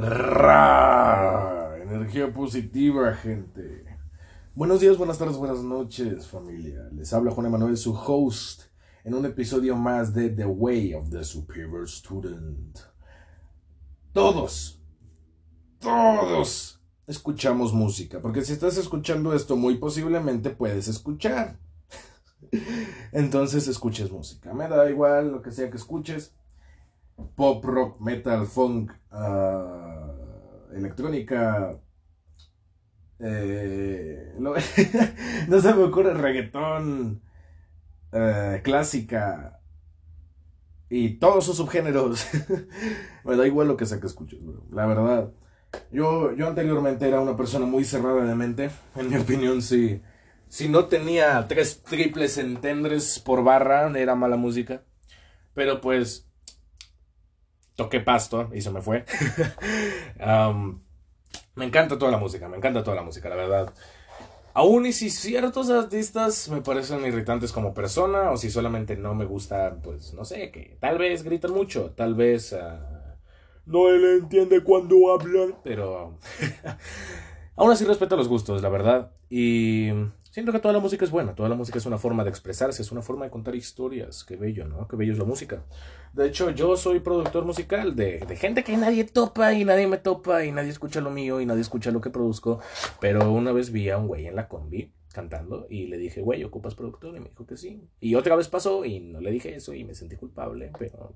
Ra, energía positiva, gente. Buenos días, buenas tardes, buenas noches, familia. Les habla Juan Emanuel, su host, en un episodio más de The Way of the Superior Student. Todos, todos escuchamos música, porque si estás escuchando esto, muy posiblemente puedes escuchar. Entonces escuches música. Me da igual lo que sea que escuches pop, rock, metal, funk, uh, electrónica. Eh, no, no, se me ocurre reggaetón, uh, clásica y todos sus subgéneros. me da igual lo que sea que escuches, la verdad. Yo, yo anteriormente era una persona muy cerrada de mente. En mi opinión, si, si no tenía tres triples entendres por barra, era mala música. Pero pues toqué pasto y se me fue. me encanta toda la música, me encanta toda la música, la verdad. Aún y si ciertos artistas me parecen irritantes como persona, o si solamente no me gusta, pues no sé, que tal vez gritan mucho, tal vez uh, no él entiende cuando hablan, pero aún así respeto los gustos, la verdad. Y Siento que toda la música es buena, toda la música es una forma de expresarse, es una forma de contar historias. Qué bello, ¿no? Qué bello es la música. De hecho, yo soy productor musical de, gente que nadie topa y nadie me topa y nadie escucha lo mío y nadie escucha lo que produzco. Pero una vez vi a un güey en la combi cantando y le dije, güey, ¿ocupas productor? Y me dijo que sí. Y otra vez pasó y no le dije eso y me sentí culpable, pero...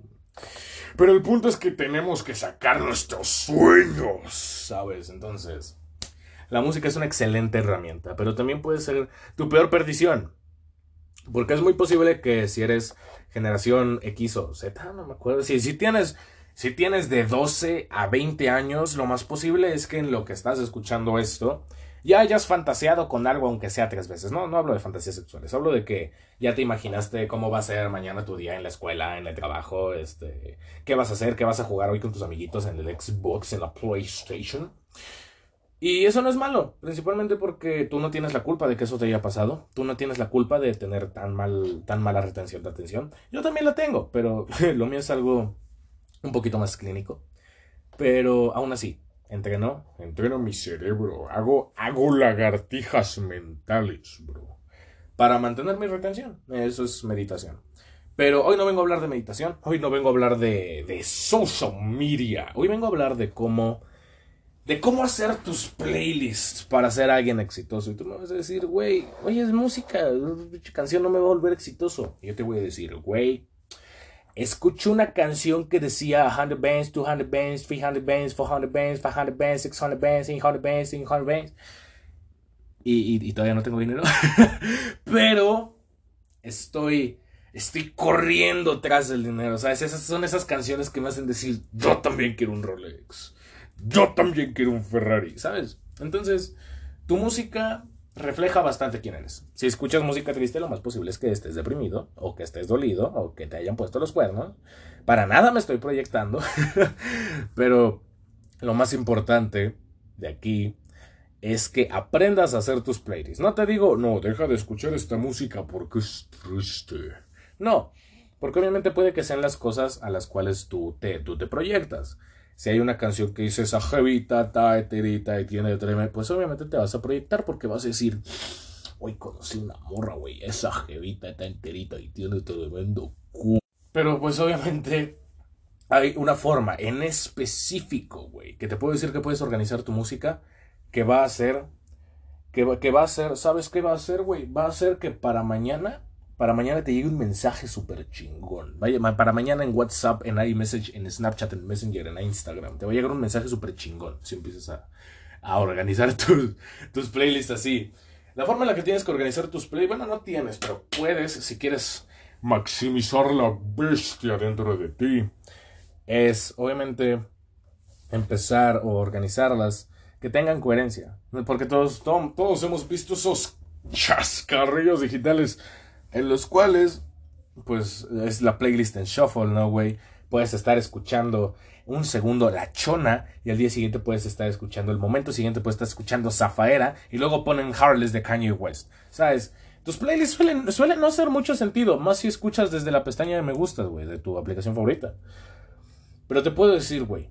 Pero el punto es que tenemos que sacar nuestros sueños, ¿sabes? Entonces... La música es una excelente herramienta, pero también puede ser tu peor perdición. Porque es muy posible que si eres generación X o Z, no me acuerdo, si, si tienes si tienes de 12 a 20 años, lo más posible es que en lo que estás escuchando esto, ya hayas fantaseado con algo, aunque sea tres veces. No, no hablo de fantasías sexuales, hablo de que ya te imaginaste cómo va a ser mañana tu día en la escuela, en el trabajo, este, qué vas a hacer, qué vas a jugar hoy con tus amiguitos en el Xbox, en la PlayStation. Y eso no es malo, principalmente porque tú no tienes la culpa de que eso te haya pasado, tú no tienes la culpa de tener tan, mal, tan mala retención de atención. Yo también la tengo, pero lo mío es algo un poquito más clínico. Pero aún así, entreno, entreno mi cerebro, hago, hago lagartijas mentales, bro, para mantener mi retención. Eso es meditación. Pero hoy no vengo a hablar de meditación, hoy no vengo a hablar de, de social media, hoy vengo a hablar de cómo de cómo hacer tus playlists para ser alguien exitoso. Y tú me vas a decir, güey, oye, es música, canción no me va a volver exitoso. Y yo te voy a decir, güey, escucho una canción que decía 100 bands, 200 bands, 300 bands, 400 bands, 500 bands, 600 bands, 800 bands, 500 bands. Y, y, y todavía no tengo dinero. Pero estoy estoy corriendo tras del dinero. ¿Sabes? Esas son esas canciones que me hacen decir, yo también quiero un Rolex yo también quiero un Ferrari, ¿sabes? Entonces, tu música refleja bastante quién eres. Si escuchas música triste, lo más posible es que estés deprimido, o que estés dolido, o que te hayan puesto los cuernos. Para nada me estoy proyectando, pero lo más importante de aquí es que aprendas a hacer tus playlists. No te digo, no, deja de escuchar esta música porque es triste. No, porque obviamente puede que sean las cosas a las cuales tú te, tú te proyectas si hay una canción que dice esa jevita, ta, eterita y tiene tremendo, pues obviamente te vas a proyectar porque vas a decir, hoy conocí una morra, güey, esa jevita está enterita y tiene tremendo cu. Pero pues obviamente hay una forma en específico, güey, que te puedo decir que puedes organizar tu música que va a ser, que, que va a ser, ¿sabes qué va a ser, güey? Va a ser que para mañana para mañana te llegue un mensaje súper chingón. Para mañana en WhatsApp, en iMessage, en Snapchat, en Messenger, en Instagram. Te va a llegar un mensaje súper chingón si empiezas a, a organizar tus, tus playlists así. La forma en la que tienes que organizar tus playlists, bueno, no tienes, pero puedes, si quieres maximizar la bestia dentro de ti, es obviamente empezar o organizarlas que tengan coherencia. Porque todos, todos, todos hemos visto esos chascarrillos digitales en los cuales, pues, es la playlist en shuffle, ¿no, güey? Puedes estar escuchando un segundo La Chona y al día siguiente puedes estar escuchando, el momento siguiente puedes estar escuchando Zafaera y luego ponen Heartless de Kanye West, ¿sabes? Tus playlists suelen, suelen no hacer mucho sentido, más si escuchas desde la pestaña de me gustas, güey, de tu aplicación favorita. Pero te puedo decir, güey,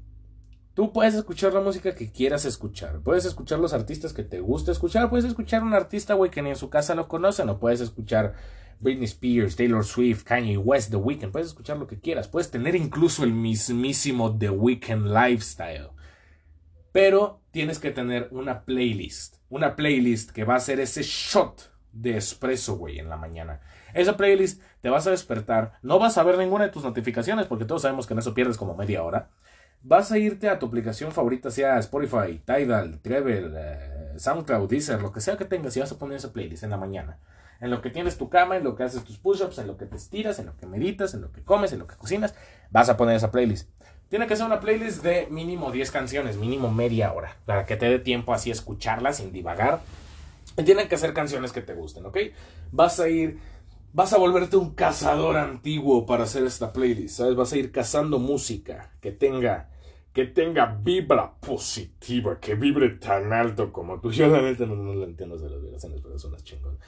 Tú puedes escuchar la música que quieras escuchar. Puedes escuchar los artistas que te gusta escuchar. Puedes escuchar un artista, güey, que ni en su casa lo conocen. O puedes escuchar Britney Spears, Taylor Swift, Kanye West, The Weeknd. Puedes escuchar lo que quieras. Puedes tener incluso el mismísimo The Weeknd lifestyle. Pero tienes que tener una playlist. Una playlist que va a ser ese shot de espresso, güey, en la mañana. Esa playlist te vas a despertar. No vas a ver ninguna de tus notificaciones porque todos sabemos que en eso pierdes como media hora vas a irte a tu aplicación favorita, sea Spotify, Tidal, Treble, eh, SoundCloud, Deezer, lo que sea que tengas, y vas a poner esa playlist en la mañana. En lo que tienes tu cama, en lo que haces tus push-ups, en lo que te estiras, en lo que meditas, en lo que comes, en lo que cocinas, vas a poner esa playlist. Tiene que ser una playlist de mínimo 10 canciones, mínimo media hora, para que te dé tiempo así a escucharla sin divagar. Y tienen que ser canciones que te gusten, ¿ok? Vas a ir vas a volverte un cazador antiguo para hacer esta playlist, ¿sabes? Vas a ir cazando música que tenga que tenga vibra positiva, que vibre tan alto como tú. Yo realmente no, no lo entiendo de las vibraciones, pero son las chingonas.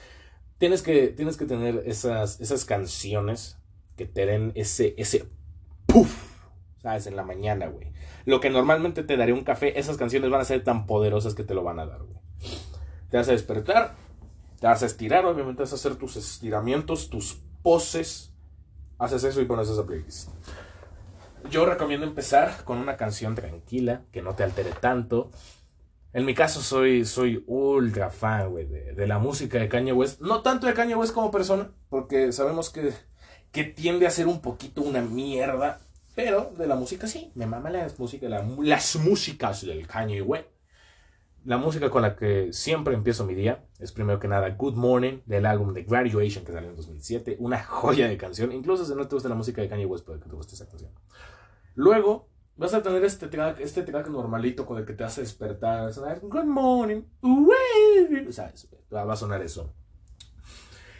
Tienes que, tienes que tener esas, esas canciones que te den ese, ese puff, ¿sabes? En la mañana, güey. Lo que normalmente te daría un café, esas canciones van a ser tan poderosas que te lo van a dar, güey. Te vas a despertar, te vas a estirar, obviamente vas a hacer tus estiramientos, tus poses. Haces eso y pones esa playlist. Yo recomiendo empezar con una canción tranquila, que no te altere tanto. En mi caso soy, soy ultra fan, güey, de, la música de Kanye West. No tanto de Kanye West como persona, porque sabemos que, que tiende a ser un poquito una mierda. Pero de la música sí, me mama las, música, las músicas del Kanye West. La música con la que siempre empiezo mi día es primero que nada Good Morning del álbum The Graduation que salió en 2007, una joya de canción, incluso si no te gusta la música de Kanye West puede que te guste esa canción. Luego vas a tener este track, este track normalito con el que te hace despertar, Good Morning, ¿sabes? Va a sonar eso.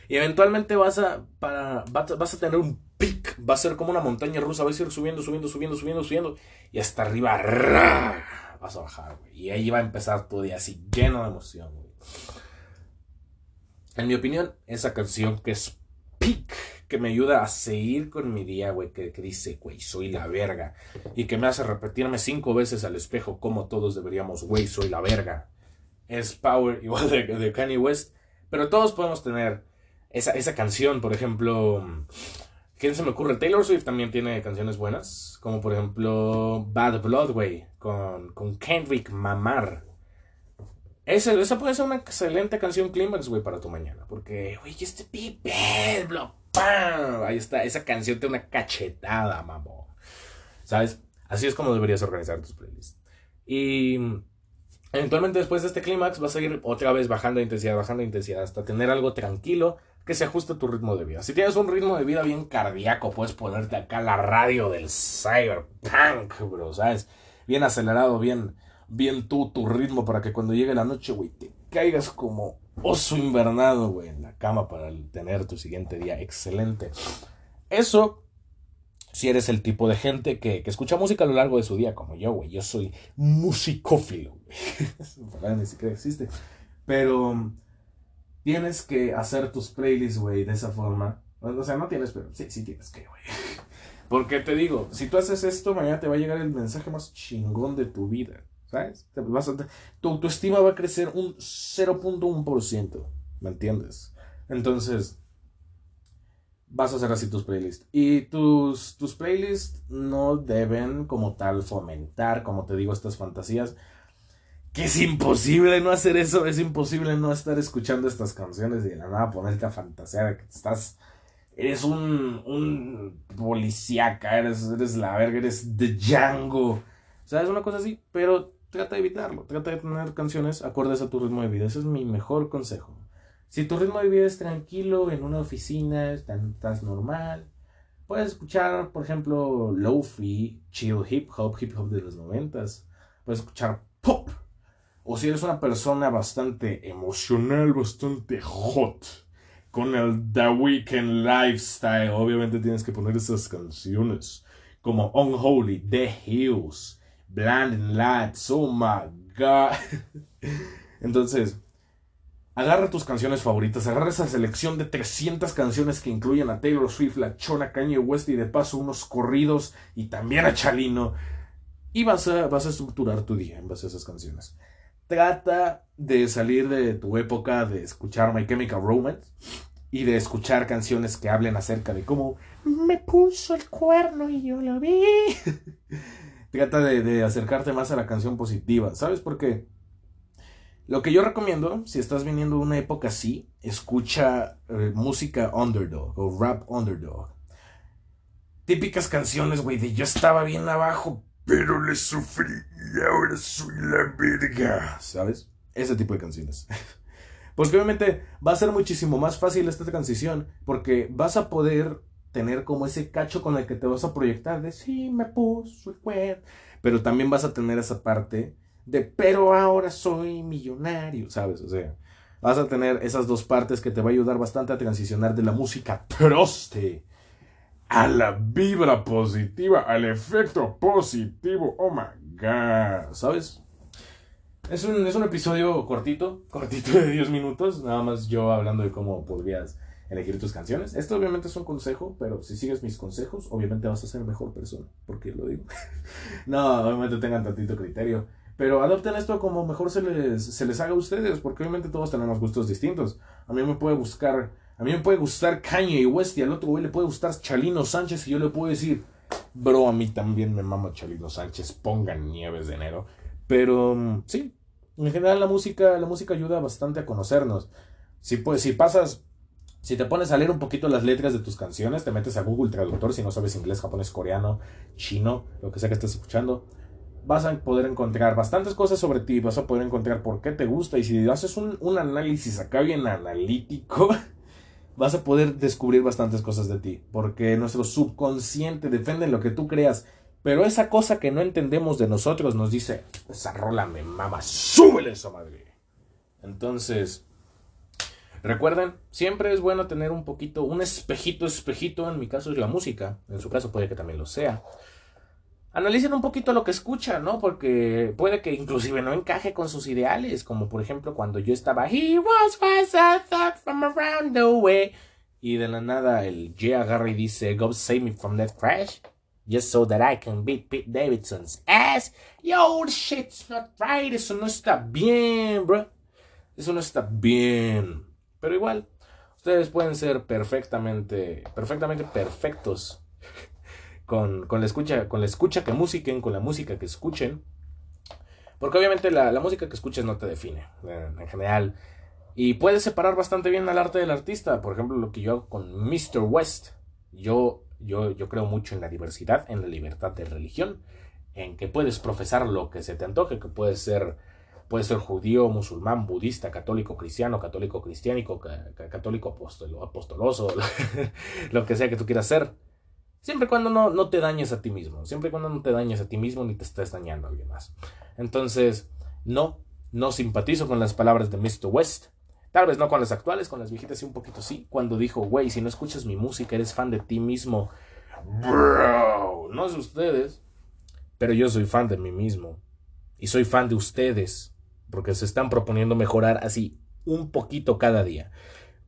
Y eventualmente vas a, para, vas a tener un pic, va a ser como una montaña rusa, vas a ir subiendo, subiendo, subiendo, subiendo, subiendo, y hasta arriba vas a bajar, güey. Y ahí va a empezar tu día así lleno de emoción, güey. En mi opinión, esa canción que es Peak, que me ayuda a seguir con mi día, güey, que, dice, güey, soy la verga. Y que me hace repetirme cinco veces al espejo como todos deberíamos, güey, soy la verga. Es Power, igual de, de Kanye West. Pero todos podemos tener esa, esa canción, por ejemplo ¿Quién se me ocurre? Taylor Swift también tiene canciones buenas, como por ejemplo Bad Blood, güey, con, con Kendrick Mamar. Esa, esa puede ser una excelente canción Climax, güey, para tu mañana. Porque, güey, este pipe, ¡pam! Ahí está, esa canción te una cachetada, mamón. ¿Sabes? Así es como deberías organizar tus playlists. Y eventualmente después de este clímax vas a ir otra vez bajando de intensidad, bajando de intensidad, hasta tener algo tranquilo que se ajuste a tu ritmo de vida. Si tienes un ritmo de vida bien cardíaco, puedes ponerte acá la radio del cyberpunk, bro, ¿sabes? Bien acelerado, bien, bien tú, tu ritmo, para que cuando llegue la noche, güey, te caigas como oso invernado, güey, en la cama para tener tu siguiente día excelente. Eso, si eres el tipo de gente que, que escucha música a lo largo de su día, como yo, güey, yo soy musicófilo, güey. ni siquiera existe. Pero tienes que hacer tus playlists, güey, de esa forma. O sea, no tienes, pero sí, sí tienes que, güey. Porque te digo, si tú haces esto, mañana te va a llegar el mensaje más chingón de tu vida. A, tu autoestima va a crecer un 0.1%. ¿Me entiendes? Entonces, vas a hacer así tus playlists. Y tus, tus playlists no deben como tal fomentar, como te digo, estas fantasías que es imposible no hacer eso, es imposible no estar escuchando estas canciones y de la nada ponerte a fantasear que estás, eres un, un policíaca, eres, eres la verga, eres de Django, ¿sabes? Una cosa así, pero trata de evitarlo, trata de tener canciones acordes a tu ritmo de vida, ese es mi mejor consejo. Si tu ritmo de vida es tranquilo, en una oficina, estás normal, puedes escuchar, por ejemplo, lofi, chill hip hop, hip hop de los noventas, puedes escuchar pop, o si eres una persona bastante emocional, bastante hot, con el The Weekend Lifestyle, obviamente tienes que poner esas canciones como Unholy, The Hills, Blinding Lights, Oh My God. Entonces, agarra tus canciones favoritas, agarra esa selección de 300 canciones que incluyen a Taylor Swift, la Chona, Kanye West y de paso unos corridos y también a Chalino y vas a, vas a estructurar tu día en base a esas canciones. Trata de salir de tu época de escuchar My Chemical Romance y de escuchar canciones que hablen acerca de cómo me puso el cuerno y yo lo vi. Trata de, acercarte más a la canción positiva, ¿sabes? Porque lo que yo recomiendo, si estás viniendo de una época así, escucha eh, música underdog o rap underdog. Típicas canciones, güey, de yo estaba bien abajo, pero le sufrí y ahora soy la verga. ¿Sabes? Ese tipo de canciones. Porque obviamente va a ser muchísimo más fácil esta transición, porque vas a poder tener como ese cacho con el que te vas a proyectar de sí, me puso el cuerno. Pero también vas a tener esa parte de pero ahora soy millonario, ¿sabes? O sea, vas a tener esas dos partes que te va a ayudar bastante a transicionar de la música troste a la vibra positiva, al efecto positivo. Oh my god, ¿sabes? Es un, es un episodio cortito, cortito de 10 minutos, nada más yo hablando de cómo podrías elegir tus canciones. Esto obviamente es un consejo, pero si sigues mis consejos, obviamente vas a ser mejor persona, porque lo digo. no, obviamente tengan tantito criterio. Pero adopten esto como mejor se les, se les haga a ustedes, porque obviamente todos tenemos gustos distintos. A mí me puede buscar, a mí me puede gustar Kanye West y al otro güey le puede gustar Chalino Sánchez y yo le puedo decir, bro, a mí también me mama Chalino Sánchez, pongan nieves de enero. Pero mm, sí, en general la música, la música ayuda bastante a conocernos. Si, pues, si pasas, si te pones a leer un poquito las letras de tus canciones, te metes a Google Traductor si no sabes inglés, japonés, coreano, chino, lo que sea que estés escuchando vas a poder encontrar bastantes cosas sobre ti, vas a poder encontrar por qué te gusta y si haces un, análisis acá bien analítico, vas a poder descubrir bastantes cosas de ti, porque nuestro subconsciente depende de lo que tú creas, pero esa cosa que no entendemos de nosotros nos dice, esa rola me mama, súbele esa madre. Entonces, recuerden, siempre es bueno tener un poquito, un espejito, espejito, en mi caso es la música, en su caso puede que también lo sea analicen un poquito lo que escuchan, ¿no? Porque puede que inclusive no encaje con sus ideales, como por ejemplo cuando yo estaba He was thought from around the way y de la nada el J agarra y dice God save me from that crash just so that I can beat Pete Davidson's ass. Yo, shit's not right, eso no está bien, bro. Eso no está bien. Pero igual, ustedes pueden ser perfectamente, perfectamente perfectos con, la escucha, con la escucha que musiquen, con la música que escuchen. Porque obviamente la, música que escuches no te define, en, general. Y puedes separar bastante bien al arte del artista. Por ejemplo, lo que yo hago con Mr. West. Yo, yo, yo creo mucho en la diversidad, en la libertad de religión, en que puedes profesar lo que se te antoje, que puedes ser, puede ser judío, musulmán, budista, católico, cristiano, católico, cristiánico, católico apostoloso, lo que sea que tú quieras ser. Siempre y cuando no, no te dañes a ti mismo. Siempre y cuando no te dañes a ti mismo ni te estés dañando a alguien más. Entonces, no, no simpatizo con las palabras de Mr. West. Tal vez no con las actuales, con las viejitas sí un poquito sí. Cuando dijo, güey, si no escuchas mi música, eres fan de ti mismo. Bro, no sé ustedes, pero yo soy fan de mí mismo. Y soy fan de ustedes, porque se están proponiendo mejorar así un poquito cada día.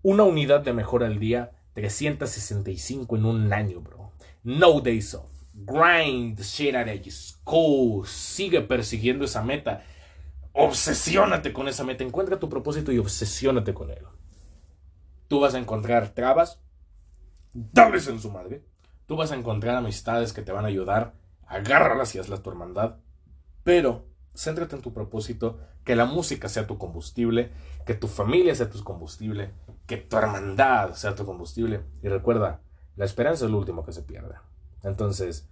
Una unidad de mejora al día, 365 en un año, bro. No days off. Grind shit of your Sigue persiguiendo esa meta. Obsesiónate con esa meta. Encuentra tu propósito y obsesiónate con él. Tú vas a encontrar trabas. Dales en su madre. Tú vas a encontrar amistades que te van a ayudar. Agárralas y hazlas tu hermandad. Pero céntrate en tu propósito, que la música sea tu combustible, que tu familia sea tu combustible, que tu hermandad sea tu combustible. Y recuerda, la esperanza es lo último que se pierde. Entonces,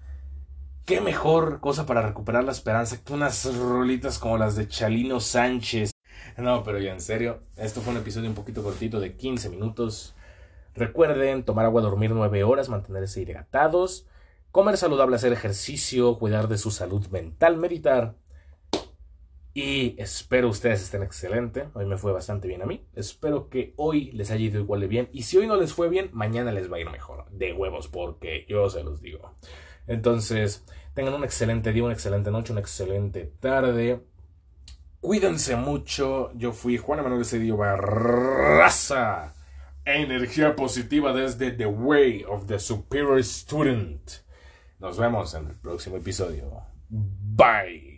¿qué mejor cosa para recuperar la esperanza que unas rolitas como las de Chalino Sánchez? No, pero ya en serio, esto fue un episodio un poquito cortito de 15 minutos. Recuerden tomar agua, dormir 9 horas, mantenerse hidratados, comer saludable, hacer ejercicio, cuidar de su salud mental, meditar y espero ustedes estén excelente. Hoy me fue bastante bien a mí. Espero que hoy les haya ido igual de bien. Y si hoy no les fue bien, mañana les va a ir mejor. De huevos, porque yo se los digo. Entonces, tengan un excelente día, una excelente noche, una excelente tarde. Cuídense mucho. Yo fui Juan Emanuel Cedillo Barraza. Energía positiva desde The Way of the Superior Student. Nos vemos en el próximo episodio. Bye.